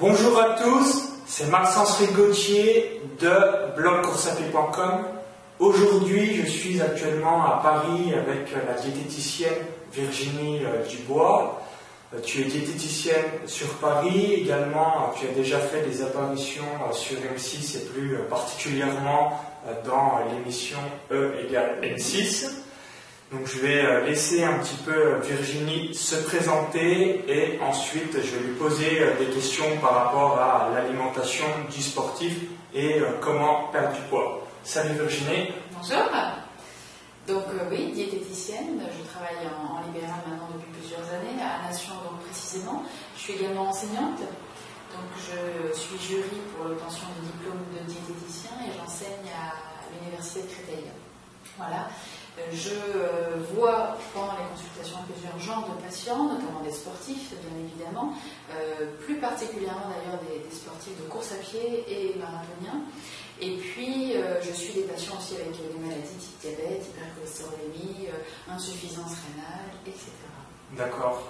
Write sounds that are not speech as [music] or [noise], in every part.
Bonjour à tous, c'est Maxence Rigotier de blogcoursapied.com. Aujourd'hui, je suis actuellement à Paris avec la diététicienne Virginie euh, Dubois. Euh, tu es diététicienne sur Paris, également tu as déjà fait des apparitions euh, sur M6 et plus particulièrement dans l'émission E égale M6. Donc je vais euh, laisser un petit peu euh, Virginie se présenter et ensuite je vais lui poser euh, des questions par rapport à l'alimentation du sportif et comment perdre du poids. Salut Virginie. Bonjour. Donc oui, diététicienne, je travaille en, libéral maintenant depuis plusieurs années, à Nation donc précisément. Je suis également enseignante, donc je suis jury pour l'obtention du diplôme de diététicien et j'enseigne à l'université de Créteil. Voilà. Je euh, vois pendant les consultations plusieurs genres de patients, notamment des sportifs, bien évidemment, euh, plus particulièrement d'ailleurs des, sportifs de course à pied et marathoniens. Et puis, euh, je suis des patients aussi avec des maladies type diabète, hypercholestérolémie, insuffisance rénale, etc. D'accord.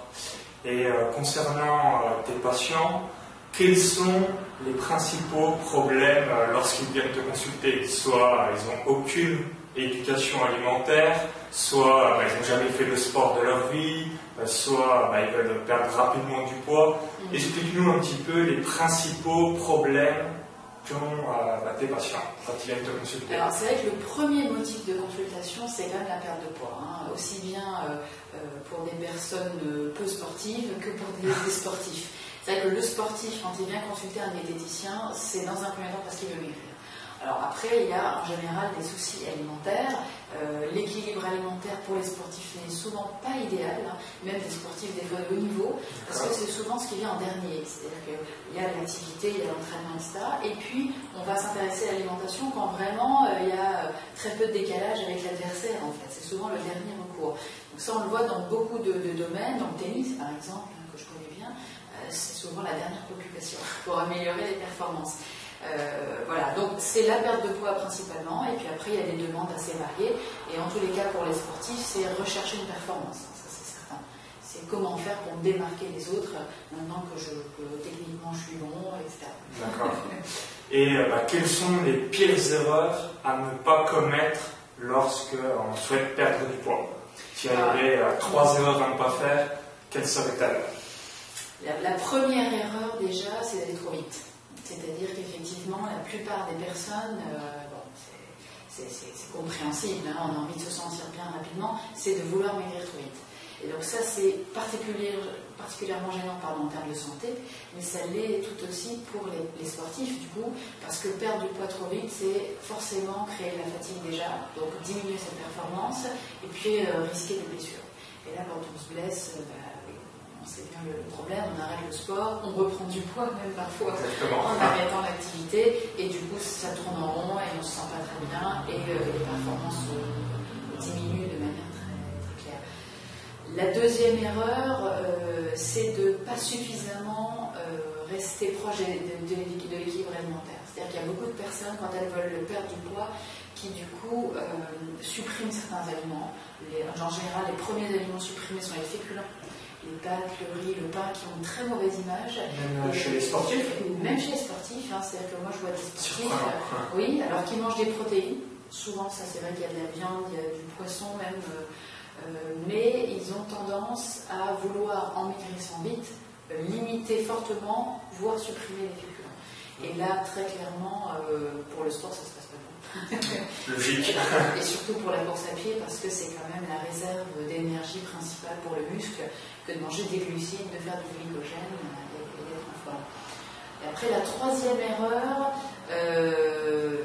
Et concernant tes patients, quels sont les principaux problèmes lorsqu'ils viennent te consulter Soit ils n'ont aucune éducation alimentaire, soit bah, ils n'ont jamais fait le sport de leur vie, euh, soit bah, ils veulent perdre rapidement du poids. Mm. Explique-nous un petit peu les principaux problèmes qu'ont euh, bah, tes patients quand ils viennent te consulter. Alors c'est vrai que le premier motif de consultation, c'est quand même la perte de poids, hein. aussi bien euh, pour des personnes peu sportives que pour des, sportifs. C'est vrai que le sportif, quand il vient consulter un diététicien, c'est dans un premier temps parce qu'il veut maigrir. Alors après, il y a en général des soucis alimentaires. Euh, l'équilibre alimentaire pour les sportifs n'est souvent pas idéal, hein. même des sportifs des de haut niveau, parce que c'est souvent ce qui vient en dernier. C'est-à-dire qu'il y a l'activité, il y a l'entraînement, etc. Et puis, on va s'intéresser à l'alimentation quand vraiment euh, il y a très peu de décalage avec l'adversaire, en fait. C'est souvent le dernier recours. Donc ça, on le voit dans beaucoup de, domaines, dans le tennis, par exemple, hein, que je connais bien, euh, c'est souvent la dernière préoccupation [laughs] pour améliorer les performances. Euh, voilà, donc c'est la perte de poids principalement, et puis après il y a des demandes assez variées, et en tous les cas pour les sportifs, c'est rechercher une performance, ça c'est certain. C'est comment faire pour me démarquer les autres, maintenant que, je, techniquement je suis bon, etc. D'accord. et euh, bah, quelles sont les pires erreurs à ne pas commettre lorsque on souhaite perdre du poids? Si il y avait euh, trois erreurs à ne pas faire, quelles seraient-elles? La première erreur déjà, c'est d'aller trop vite. C'est-à-dire qu'effectivement, la plupart des personnes, euh, bon, c'est compréhensible, hein, on a envie de se sentir bien rapidement, c'est de vouloir maigrir trop vite. Et donc ça, c'est particulièrement gênant en termes de santé, mais ça l'est tout aussi pour les, sportifs, du coup, parce que perdre du poids trop vite, c'est forcément créer de la fatigue déjà, donc diminuer sa performance, et puis euh, risquer des blessures. Et là, quand on se blesse, euh, bah, c'est bien le problème, on arrête le sport, on reprend du poids même parfois en arrêtant l'activité, et du coup ça tourne en rond et on ne se sent pas très bien, et euh, les performances euh, diminuent de manière très, claire. La deuxième erreur, euh, c'est de ne pas suffisamment rester proche de, l'équilibre alimentaire. C'est-à-dire qu'il y a beaucoup de personnes, quand elles veulent perdre du poids, qui du coup suppriment certains aliments. en général, les premiers aliments supprimés sont les féculents les pâtes, le riz, le pain, qui ont une très mauvaise image. Même chez les sportifs Même chez les sportifs, hein, c'est-à-dire que moi je vois des sportifs, euh, oui, alors qu'ils mangent des protéines. Souvent, ça c'est vrai qu'il y a de la viande, il y a du poisson même, euh, euh, mais ils ont tendance à vouloir, en maigrissant vite, limiter fortement, voire supprimer les féculents. Et là, très clairement, pour le sport, ça se passe pas [laughs] Logique. Et surtout pour la course à pied, parce que c'est quand même la réserve d'énergie principale pour le muscle que de manger des glucides, de faire du glycogène et, d'être en forme. Et après, la troisième erreur, euh,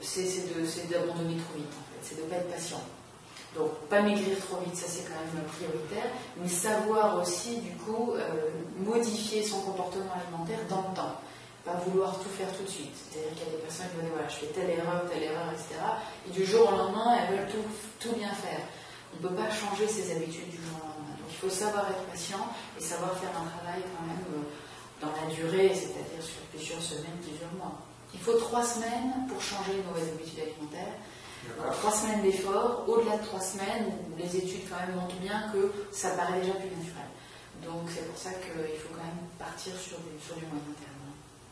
c'est d'abandonner trop vite, en fait. C'est de ne pas être patient. Donc, pas maigrir trop vite, ça c'est quand même prioritaire, mais savoir aussi, du coup, euh, modifier son comportement alimentaire dans le temps pas vouloir tout faire tout de suite. C'est-à-dire qu'il y a des personnes qui vont dire voilà, je fais telle erreur, telle erreur, etc. Et du jour au lendemain, elles veulent tout, tout bien faire. On ne peut pas changer ses habitudes du jour au lendemain. Donc il faut savoir être patient et savoir faire un travail quand même euh, dans la durée, c'est-à-dire sur plusieurs semaines, plusieurs mois. Il faut trois semaines pour changer une mauvaise habitude alimentaire. trois semaines d'effort, au-delà de trois semaines, les études quand même montrent bien que ça paraît déjà plus naturel. Donc c'est pour ça qu'il faut quand même partir sur du, sur du moyen terme.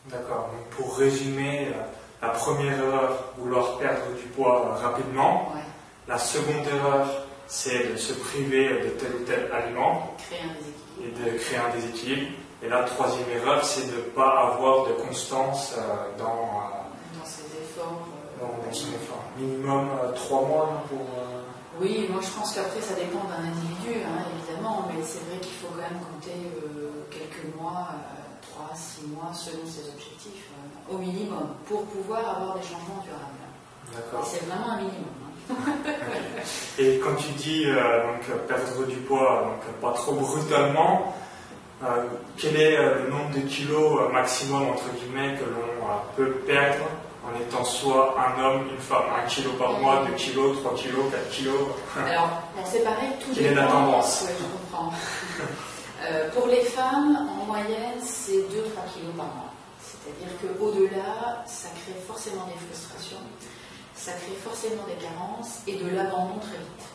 D'accord. Donc pour résumer, euh, la première erreur, vouloir perdre du poids euh, rapidement. Ouais. La seconde erreur, c'est de se priver de tel ou tel aliment et de créer un déséquilibre. Et la troisième erreur, c'est de ne pas avoir de constance euh, dans, Dans ces efforts. dans, dans son effort. Minimum trois mois hein, pour. Oui, moi je pense qu'après ça dépend d'un individu, hein, évidemment, mais c'est vrai qu'il faut quand même compter euh, quelques mois, euh, 3, 6 mois selon ses objectifs, euh, au minimum, pour pouvoir avoir des changements durables. D'accord. c'est vraiment un minimum. hein. [laughs] Et quand tu dis euh, donc, perdre du poids, donc pas trop brutalement, euh, quel est euh, le nombre de kilos euh, maximum entre guillemets que l'on peut perdre en étant soit un homme, une femme, un kilo par mois, deux kilos, trois kilos, quatre kilos? Alors, bon, c'est pareil, tout Quelle est la tendance? Ouais, je comprends. [laughs] Euh, pour les femmes, en moyenne, c'est 2-3 kilos par mois. C'est-à-dire qu'au-delà, ça crée forcément des frustrations, ça crée forcément des carences et de l'abandon très vite.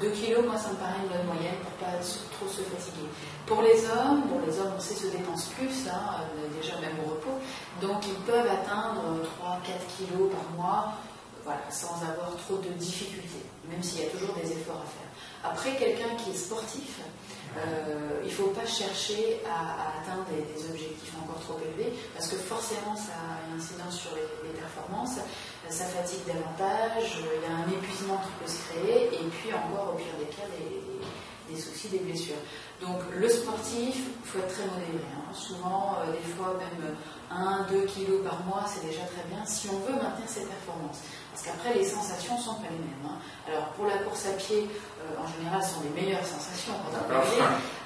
2 kilos, moi, ça me paraît une bonne moyenne pour pas se- trop se fatiguer. Pour les hommes, bon, les hommes, on sait, se dépensent plus, hein, euh, déjà même au repos, donc ils peuvent atteindre 3-4 kilos par mois, euh, voilà, sans avoir trop de difficultés, même s'il y a toujours des efforts à faire. Après, quelqu'un qui est sportif, euh, il ne faut pas chercher à, atteindre des, objectifs encore trop élevés, parce que forcément, ça a une incidence sur les, performances, ça fatigue davantage, il y a un épuisement qui peut se créer, et puis encore, au pire des cas, des soucis, des blessures. Donc le sportif, il faut être très modéré. hein. Souvent, euh, des fois, même 1-2 kilos par mois, c'est déjà très bien si on veut maintenir ses performances. Parce qu'après, les sensations ne sont pas les mêmes. hein. Alors pour la course à pied, euh, en général, ce sont les meilleures sensations quand on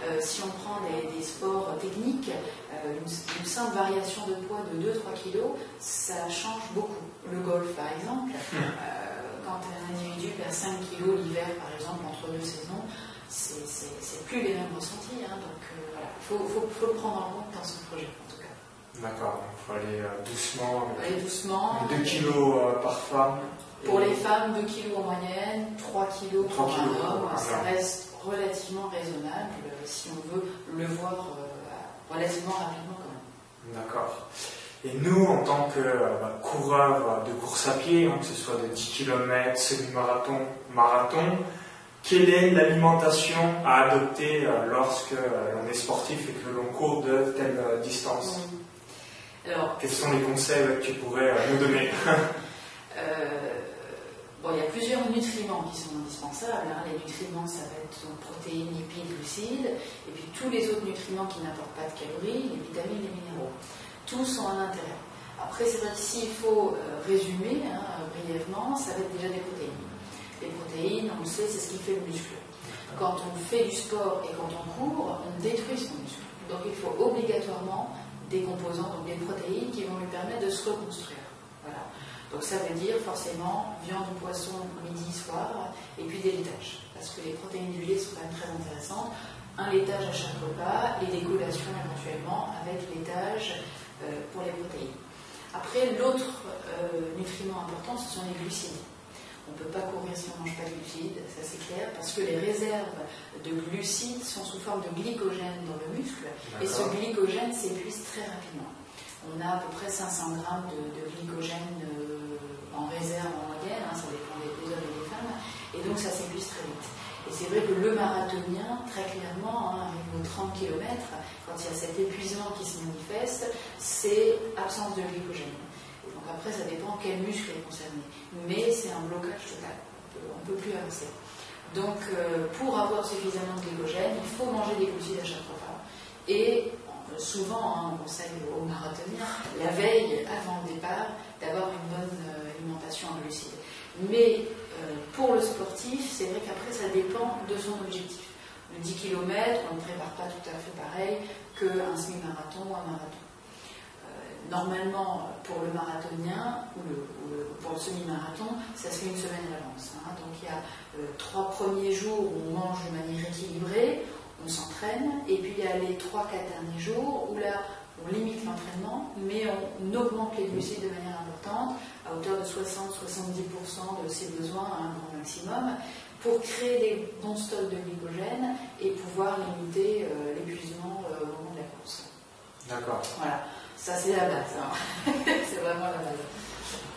euh, Si on prend des, des sports techniques, euh, une, une simple variation de poids de 2-3 kilos, ça change beaucoup. Le golf, par exemple, euh, quand un individu perd 5 kilos l'hiver, par exemple, entre deux saisons, c'est- plus les mêmes ressentis. hein. donc voilà, il faut, faut- faut le prendre en compte dans ce projet, en tout cas. D'accord, il faut aller euh, doucement. Aller doucement. 2 kilos euh, par femme. Pour les femmes, 2 kilos en moyenne, 3 kilos pour 3 un homme, ça reste relativement raisonnable euh, si on veut le voir relativement rapidement quand même. D'accord. Et nous, en tant que bah, coureurs de course à pied, hein, que ce soit de 10 km, semi-marathon, marathon, quelle est l'alimentation à adopter lorsque l'on est sportif et que l'on court de telle distance? Alors, Quels sont les conseils que tu pourrais euh, nous donner [laughs] Euh, bon, il y a plusieurs nutriments qui sont indispensables. hein. Les nutriments, ça va être donc, protéines, lipides, glucides, et puis tous les autres nutriments qui n'apportent pas de calories, les vitamines, les minéraux. Tous ont un intérêt. Après, c'est vrai s'il faut euh, résumer hein, brièvement, ça va être déjà des protéines. Les protéines, on le sait, c'est ce qui fait le muscle. Quand on fait du sport et quand on court, on détruit son muscle. Donc il faut obligatoirement des composants, donc des protéines qui vont lui permettre de se reconstruire. Voilà. Donc ça veut dire forcément viande ou poisson midi, soir, et puis des laitages. Parce que les protéines du lait sont quand même très intéressantes. Un laitage à chaque repas et des collations éventuellement avec laitage euh, pour les protéines. Après, l'autre euh, nutriment important, ce sont les glucides. On ne peut pas courir si on ne mange pas de glucides, ça c'est clair, parce que les réserves de glucides sont sous forme de glycogène dans le muscle, et ce glycogène s'épuise très rapidement. On a à peu près 500 grammes de, de glycogène euh, en réserve en moyenne, hein, ça dépend des, hommes et des femmes, et donc ça s'épuise très vite. Et c'est vrai que le marathonien, très clairement, hein, arrivé aux 30 km, quand il y a cet épuisement qui se manifeste, c'est absence de glycogène. Donc après, ça dépend quel muscle est concerné. Mais c'est un blocage total. On ne peut plus avancer. Donc, euh, pour avoir suffisamment de glycogène, il faut manger des glucides à chaque repas. Et euh, souvent, hein, on conseille aux marathoniens, la veille, avant le départ, d'avoir une bonne euh, alimentation en glucides. Mais pour le sportif, c'est vrai qu'après, ça dépend de son objectif. Le 10 km, on ne prépare pas tout à fait pareil qu'un semi-marathon ou un marathon. Euh, Normalement, pour le marathonien ou, le- ou le- pour le semi-marathon, ça se fait une semaine à l'avance. hein. Donc il y a euh, trois premiers jours où on mange de manière équilibrée, on s'entraîne, et puis il y a les trois, quatre derniers jours où là, on limite l'entraînement, mais on augmente les glucides de manière importante, à hauteur de 60-70% de ses besoins à un grand maximum, pour créer des bons stocks de glycogène et pouvoir limiter l'épuisement au moment de la course. D'accord. Voilà, ça c'est la base. Hein. [laughs] c'est vraiment la base.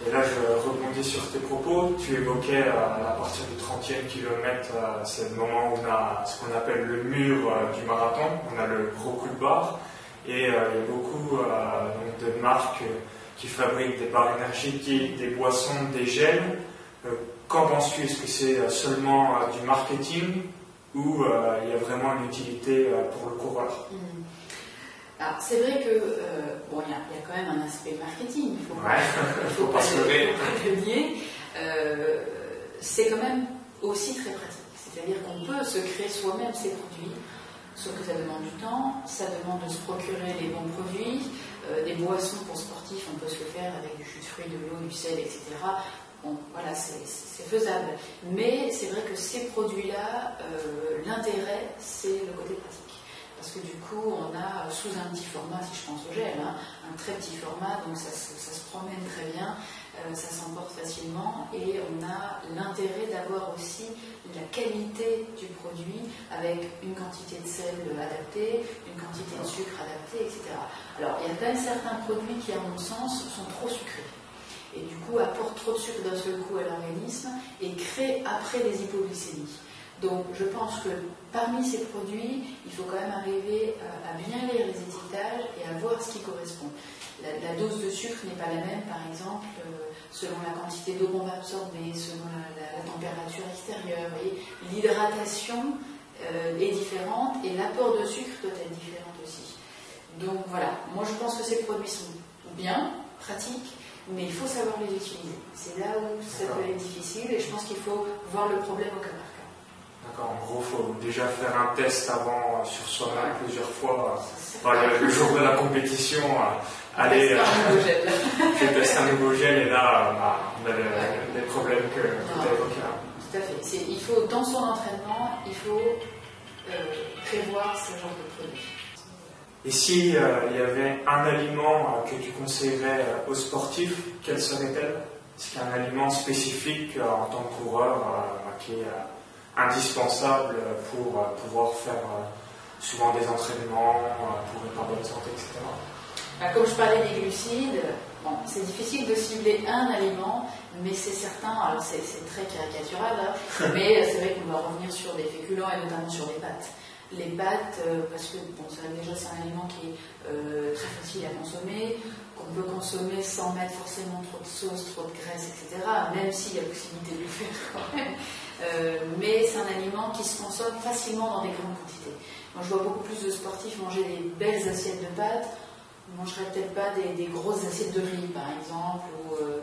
Et là, je rebondis sur tes propos. Tu évoquais à partir du 30e kilomètre, c'est le moment où on a ce qu'on appelle le mur du marathon. On a le gros coup de barre. Et il y a beaucoup de marques qui fabriquent des barres énergétiques, des boissons, des gels. Euh, qu'en penses-tu? Est-ce que c'est euh, seulement euh, du marketing ou il y a vraiment une utilité pour le coureur? Hmm. Alors, c'est vrai que, bon, il y, a quand même un aspect marketing, il faut, ouais, [laughs] faut, pas, se le nier. c'est quand même aussi très pratique. C'est-à-dire qu'on peut se créer soi-même ses produits, sauf que ça demande du temps, ça demande de se procurer les bons produits, euh, des boissons pour sportifs, on peut se le faire avec du jus de fruits, de l'eau, du sel, etc. Bon, voilà, c'est faisable. Mais c'est vrai que ces produits-là, euh, l'intérêt, c'est le côté pratique. Parce que du coup, on a sous un petit format, si je pense au gel, hein, un très petit format, donc ça, ça se promène très bien. Euh, ça s'emporte facilement et on a l'intérêt d'avoir aussi la qualité du produit avec une quantité de sel adaptée, une quantité de sucre adaptée, etc. Alors il y a quand même certains produits qui, à mon sens, sont trop sucrés et du coup apportent trop de sucre d'un seul coup à l'organisme et créent après des hypoglycémies. Donc je pense que parmi ces produits, il faut quand même arriver euh, à bien lire les étiquetages et à voir ce qui correspond. La, dose de sucre n'est pas la même, par exemple, euh, selon la quantité d'eau qu'on va absorber, selon la, température extérieure. L'hydratation euh, est différente et l'apport de sucre doit être différent aussi. Donc voilà, moi je pense que ces produits sont bien, pratiques, mais il faut savoir les utiliser. C'est là où ça peut être difficile et je pense qu'il faut voir le problème au cas par cas. D'accord, en gros, il faut déjà faire un test avant euh, sur soi-même plusieurs fois. le, jour de la compétition, Allez, euh, [laughs] je teste un nouveau gel et là, bah, on a les, problèmes que, tu as évoqués. Tout à fait. Il faut, dans son entraînement, il faut euh, prévoir ce genre de produit. Et si euh, il y avait un aliment que tu conseillerais aux sportifs, quel serait-elle? Est-ce qu'il y a un aliment spécifique en tant que coureur qui est indispensable pour pouvoir faire souvent des entraînements, pour une bonne santé, etc. Bah, comme je parlais des glucides, c'est difficile de cibler un aliment, mais c'est certain, alors c'est très caricatural, hein, [laughs] mais c'est vrai qu'on va revenir sur des féculents et notamment sur les pâtes. Les pâtes, euh, parce que bon, déjà c'est un aliment qui est euh, très facile à consommer, qu'on peut consommer sans mettre forcément trop de sauce, trop de graisse, etc., même s'il y a possibilité de le faire. Euh, mais c'est un aliment qui se consomme facilement dans des grandes quantités. Moi je vois beaucoup plus de sportifs manger des belles assiettes de pâtes ne mangerait peut-être pas des, grosses assiettes de riz, par exemple, ou, euh,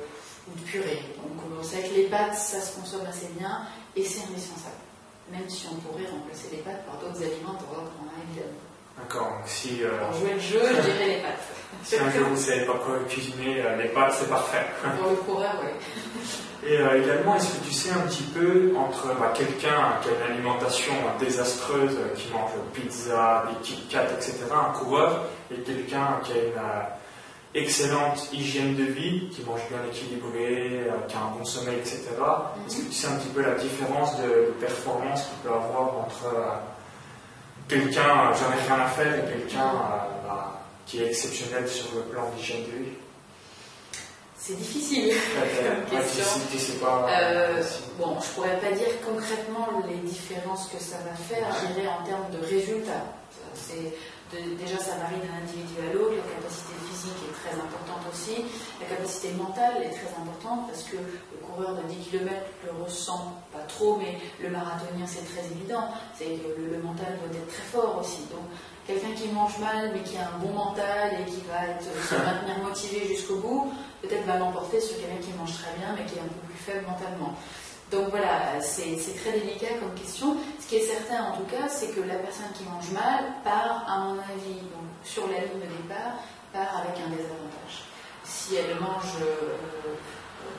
de purée. Donc on sait que les pâtes, ça se consomme assez bien et c'est indispensable. Même si on pourrait remplacer les pâtes par d'autres aliments pour qu'on a évidemment. D'accord, donc si. Euh, pour jouer le jeu, je dirais les pâtes. Si un jour vous ne savez pas quoi cuisiner, euh, les pâtes, c'est parfait. Pour le coureur, oui. [laughs] Et également, est-ce que tu sais un petit peu entre bah, quelqu'un qui a une alimentation désastreuse, qui mange pizza, des Kit Kat, etc., un coureur, et quelqu'un qui a une euh, excellente hygiène de vie, qui mange bien équilibré, euh, qui a un bon sommeil, etc. Mhm. Est-ce que tu sais un petit peu la différence de, performance qu'il peut avoir entre euh, quelqu'un, j'en ai rien à faire, et quelqu'un qui est exceptionnel sur le plan d'hygiène de vie c'est difficile [laughs] comme question. bon, je pourrais pas dire concrètement les différences que ça va faire, je dirais en termes de résultats. C'est déjà, ça varie d'un individu à l'autre. La capacité physique est très importante aussi. La capacité mentale est très importante parce que le coureur de 10 km le ressent pas trop, mais le marathonien, c'est très évident. C'est que le, mental doit être très fort aussi. Donc, quelqu'un qui mange mal, mais qui a un bon mental et qui va être, se maintenir motivé jusqu'au bout, peut-être va l'emporter sur quelqu'un qui mange très bien, mais qui est un peu plus faible mentalement. Donc voilà, c'est très délicat comme question. Ce qui est certain en tout cas, c'est que la personne qui mange mal part, à mon avis, donc, sur la ligne de départ, part avec un désavantage. Si elle mange euh,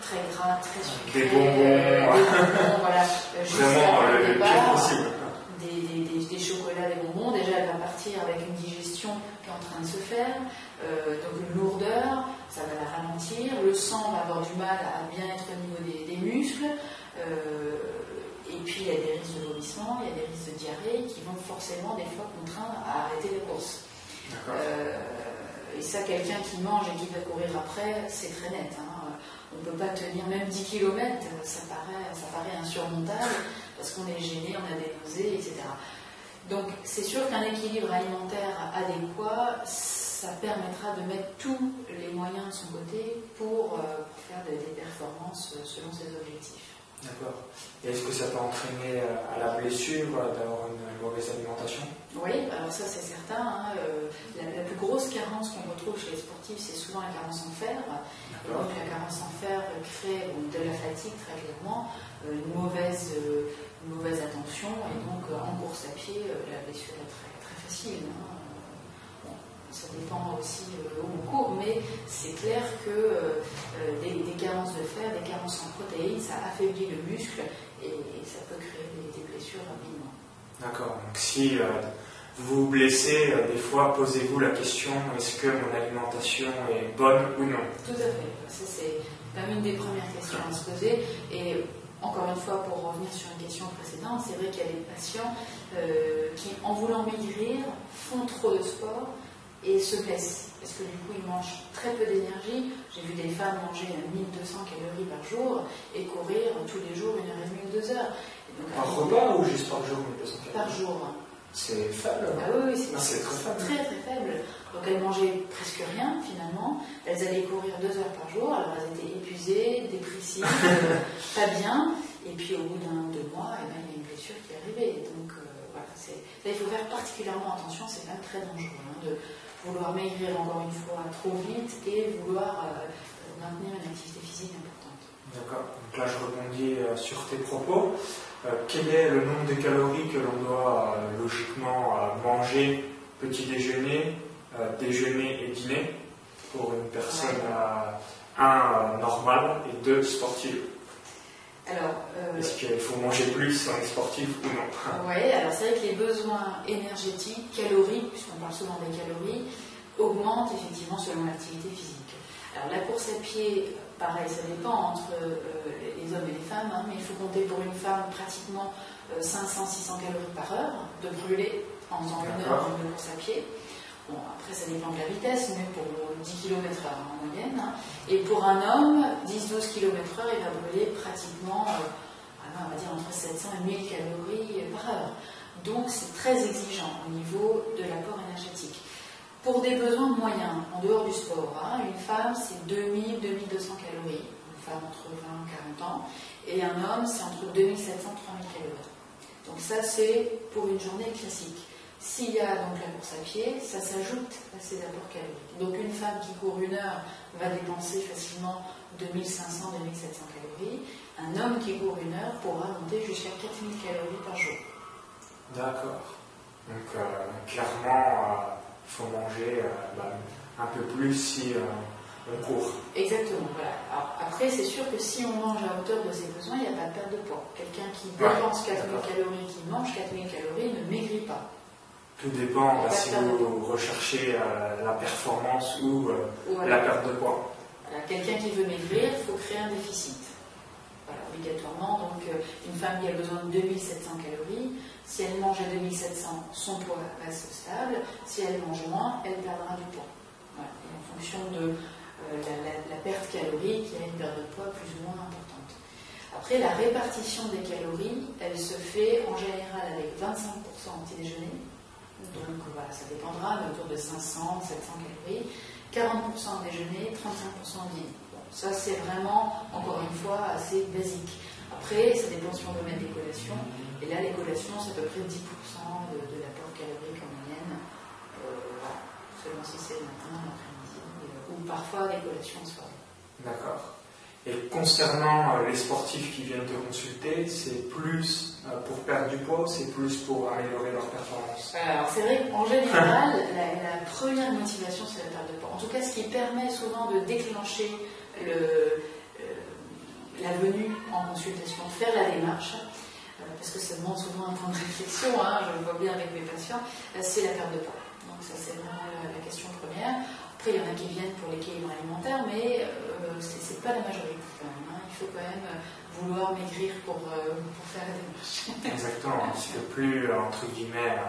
très gras, très sucré, des bonbons, euh, des bonbons voilà, vraiment le, départ, possible. Des, chocolats, des bonbons, déjà elle va partir avec une digestion qui est en train de se faire, euh, donc une lourdeur, ça va la ralentir, le sang va avoir du mal à bien être au niveau des muscles. Euh, et puis il y a des risques de vomissement, il y a des risques de diarrhée qui vont forcément des fois contraindre à arrêter les courses. et ça, quelqu'un qui mange et qui va courir après, c'est très net. Hein. On ne peut pas tenir même 10 km, ça paraît, ça paraît insurmontable parce qu'on est gêné, on a des nausées, etc. Donc c'est sûr qu'un équilibre alimentaire adéquat, ça permettra de mettre tous les moyens de son côté pour, euh, faire des, performances euh, selon ses objectifs. D'accord. Et est-ce que ça peut entraîner euh, à la blessure d'avoir une mauvaise alimentation? Oui, alors ça c'est certain. Hein, la, plus grosse carence qu'on retrouve chez les sportifs, c'est souvent la carence en fer. donc la carence en fer crée de la fatigue très clairement, une mauvaise, mauvaise attention, et donc en course à pied, la blessure est très, très facile. Hein ça dépend aussi euh, court, mais c'est clair que euh, euh, des, carences de fer, des carences en protéines, ça affaiblit le muscle et, ça peut créer des, blessures rapidement. D'accord. Donc si vous vous blessez, des fois posez-vous la question est-ce que mon alimentation est bonne ou non? Tout à fait. Ça, c'est quand même une des premières questions à se poser. Et encore une fois, pour revenir sur une question précédente, c'est vrai qu'il y a des patients qui, en voulant maigrir, font trop de sport et se blessent. Parce que du coup, ils mangent très peu d'énergie. J'ai vu des femmes manger 1200 calories par jour et courir tous les jours une heure et demie ou deux heures. par repas ou juste par jour 1200 calories Par jour. C'est faible. Ah oui, c'est très faible. Très très faible. Donc elles mangeaient presque rien finalement. Elles allaient courir deux heures par jour. Alors elles étaient épuisées, dépressives, [laughs] pas bien. Et puis au bout d'un deux mois, eh ben, il y a une blessure qui est arrivée. Donc euh, voilà, là, il faut faire particulièrement attention. C'est même très dangereux hein, de vouloir maigrir encore une fois trop vite et vouloir euh, maintenir une activité physique importante. D'accord. Donc là, je rebondis euh, sur tes propos. Euh, quel est le nombre de calories que l'on doit logiquement manger petit déjeuner, déjeuner et dîner pour une personne, un, normale et deux, sportive? Alors, Est-ce qu'il faut manger plus en sportif ou non Oui, alors c'est vrai que les besoins énergétiques, caloriques, puisqu'on parle souvent des calories, augmentent effectivement selon l'activité physique. Alors la course à pied, pareil, ça dépend entre euh, les hommes et les femmes, hein, mais il faut compter pour une femme pratiquement 500-600 euh, calories par heure de brûler en faisant une heure de course à pied. Bon, après, ça dépend de la vitesse, mais pour 10 km/h en moyenne. Et pour un homme, 10-12 km/h, il va brûler pratiquement, euh, on va dire, entre 700 et 1000 calories par heure. Donc, c'est très exigeant au niveau de l'apport énergétique. Pour des besoins moyens, en dehors du sport, hein, une femme, c'est 2000-2200 calories, une femme entre 20 et 40 ans, et un homme, c'est entre 2700 et 3000 calories. Donc, ça, c'est pour une journée classique. S'il y a donc la course à pied, ça s'ajoute à ces apports caloriques. Donc une femme qui court une heure va dépenser facilement 2500-2700 calories. Un homme qui court une heure pourra monter jusqu'à 4000 calories par jour. D'accord. Donc euh, clairement, il euh, faut manger euh, bah, un peu plus si on court. Exactement. après, c'est sûr que si on mange à hauteur de ses besoins, il n'y a pas de perte de poids. Quelqu'un qui dépense 4000 calories, qui mange 4000 calories, ne maigrit pas. Tout dépend si vous recherchez euh, la performance ou euh, la perte de poids. Quelqu'un qui veut maigrir, il faut créer un déficit. obligatoirement. Donc, euh, une femme qui a besoin de 2700 calories, si elle mange à 2700, son poids reste stable. Si elle mange moins, elle perdra du poids. en fonction de la, perte calorique, il y a une perte de poids plus ou moins importante. Après, la répartition des calories, elle se fait en général avec 25% au petit déjeuner, donc voilà, ça dépendra, mais autour de 500, 700 calories. 40% au déjeuner, 35% au dîner. ça, c'est vraiment, encore une fois, assez basique. Après, ça dépend si on veut mettre des collations. Et là, les collations, c'est à peu près 10% de, l'apport calorique en moyenne. Euh, selon si c'est le matin, l'après-midi, euh, ou parfois des collations en soirée. D'accord. Et concernant euh, les sportifs qui viennent te consulter, c'est plus euh, pour perdre du poids, c'est plus pour améliorer leur performance? Alors c'est vrai qu'en général, [laughs] la, première motivation c'est la perte de poids. En tout cas, ce qui permet souvent de déclencher le, euh, la venue en consultation, faire la démarche, parce que ça demande souvent un temps de réflexion, hein, je le vois bien avec mes patients, c'est la perte de poids. Donc ça c'est vraiment la question première Après, il y en a qui viennent pour l'équilibre alimentaire, mais ce n'est pas la majorité quand même. Hein. Il faut quand même vouloir maigrir pour, pour faire la démarche. [laughs] Exactement, parce que plus, entre guillemets,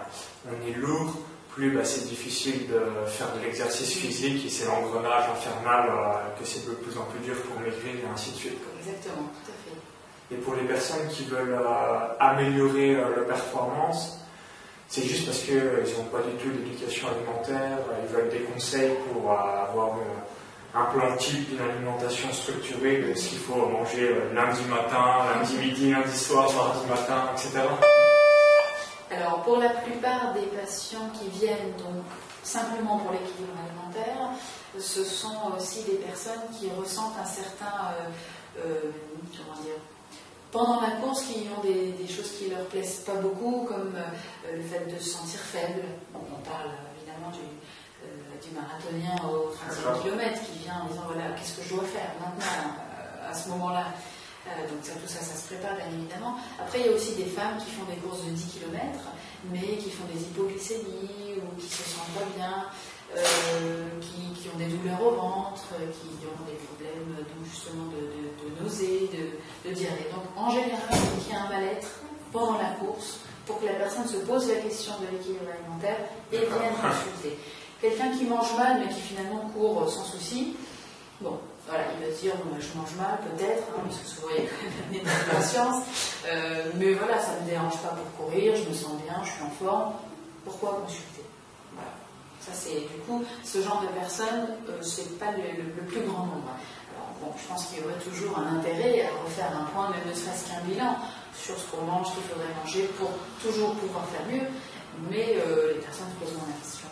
on est lourd, plus bah, c'est difficile de faire de l'exercice physique et c'est l'engrenage infernal euh, que c'est de plus en plus dur pour maigrir et ainsi de suite. Exactement, tout à fait. Et pour les personnes qui veulent euh, améliorer euh, leur performance, c'est juste parce qu'ils n'ont pas du tout d'éducation alimentaire, ils veulent des conseils pour avoir un plan type, une alimentation structurée de ce qu'il faut manger lundi matin, lundi midi, lundi soir, mardi matin, etc. Alors, pour la plupart des patients qui viennent donc simplement pour l'équilibre alimentaire, ce sont aussi des personnes qui ressentent un certain, euh, euh, comment dire, pendant la course, qui ont des, choses qui leur plaisent pas beaucoup, comme euh, le fait de se sentir faible. On parle évidemment du, marathonien au 35 km qui vient en disant voilà, qu'est-ce que je dois faire maintenant à ce moment-là euh, donc ça, tout ça, ça se prépare bien évidemment. Après, il y a aussi des femmes qui font des courses de 10 km, mais qui font des hypoglycémies ou qui se sentent pas bien, euh, qui, ont des douleurs au ventre, qui ont des problèmes justement de, nausées, de, diarrhée. Donc en général, il y a un mal-être pendant la course pour que la personne se pose la question de l'équilibre alimentaire et vienne consulter. Quelqu'un qui mange mal mais qui finalement court sans souci, bon, voilà, il va se dire, bah, je mange mal peut-être, hein, parce que souvent il y a quand même de euh, mais voilà, ça ne me dérange pas pour courir, je me sens bien, je suis en forme, pourquoi consulter? Voilà. Ça c'est, du coup, ce genre de personnes, euh, c'est pas le, plus grand nombre. Bon, je pense qu'il y aurait toujours un intérêt à refaire un point, ne serait-ce qu'un bilan, sur ce qu'on mange, ce qu'il faudrait manger pour toujours pouvoir faire mieux, mais euh, les personnes se posent la question.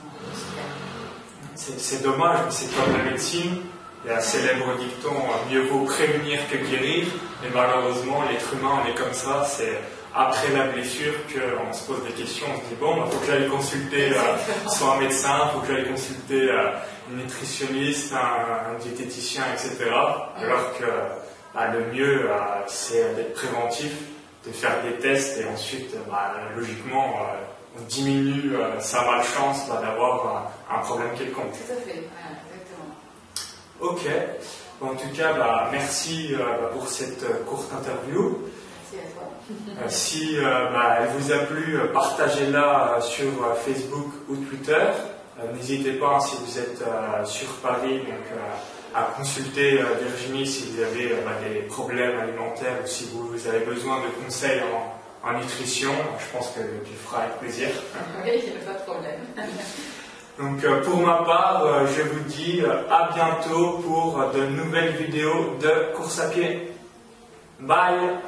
C'est dommage, mais c'est comme la médecine il y a un célèbre dicton mieux vaut prévenir que guérir, mais malheureusement, l'être humain, on est comme ça, c'est après la blessure qu'on se pose des questions, on se dit bon, il bah, faut que j'aille consulter euh, soit un médecin, il faut que j'aille consulter euh, une nutritionniste, un, diététicien, etc. Alors que bah, le mieux, euh, c'est d'être préventif, de faire des tests et ensuite, bah, logiquement, on diminue sa malchance d'avoir un, problème quelconque. Tout à fait. Ok. En tout cas, bah, merci euh, pour cette euh, courte interview. Merci à toi. Euh, si bah, elle vous a plu, partagez-la sur Facebook ou Twitter. N'hésitez pas, si vous êtes sur Paris, donc, à consulter Virginie si vous avez bah, des problèmes alimentaires ou si vous, avez besoin de conseils en, en, nutrition. Je pense que tu feras avec plaisir. [laughs] Oui, pas de problème. [laughs] Donc euh, pour ma part, euh, je vous dis euh, à bientôt pour de nouvelles vidéos de course à pied. Bye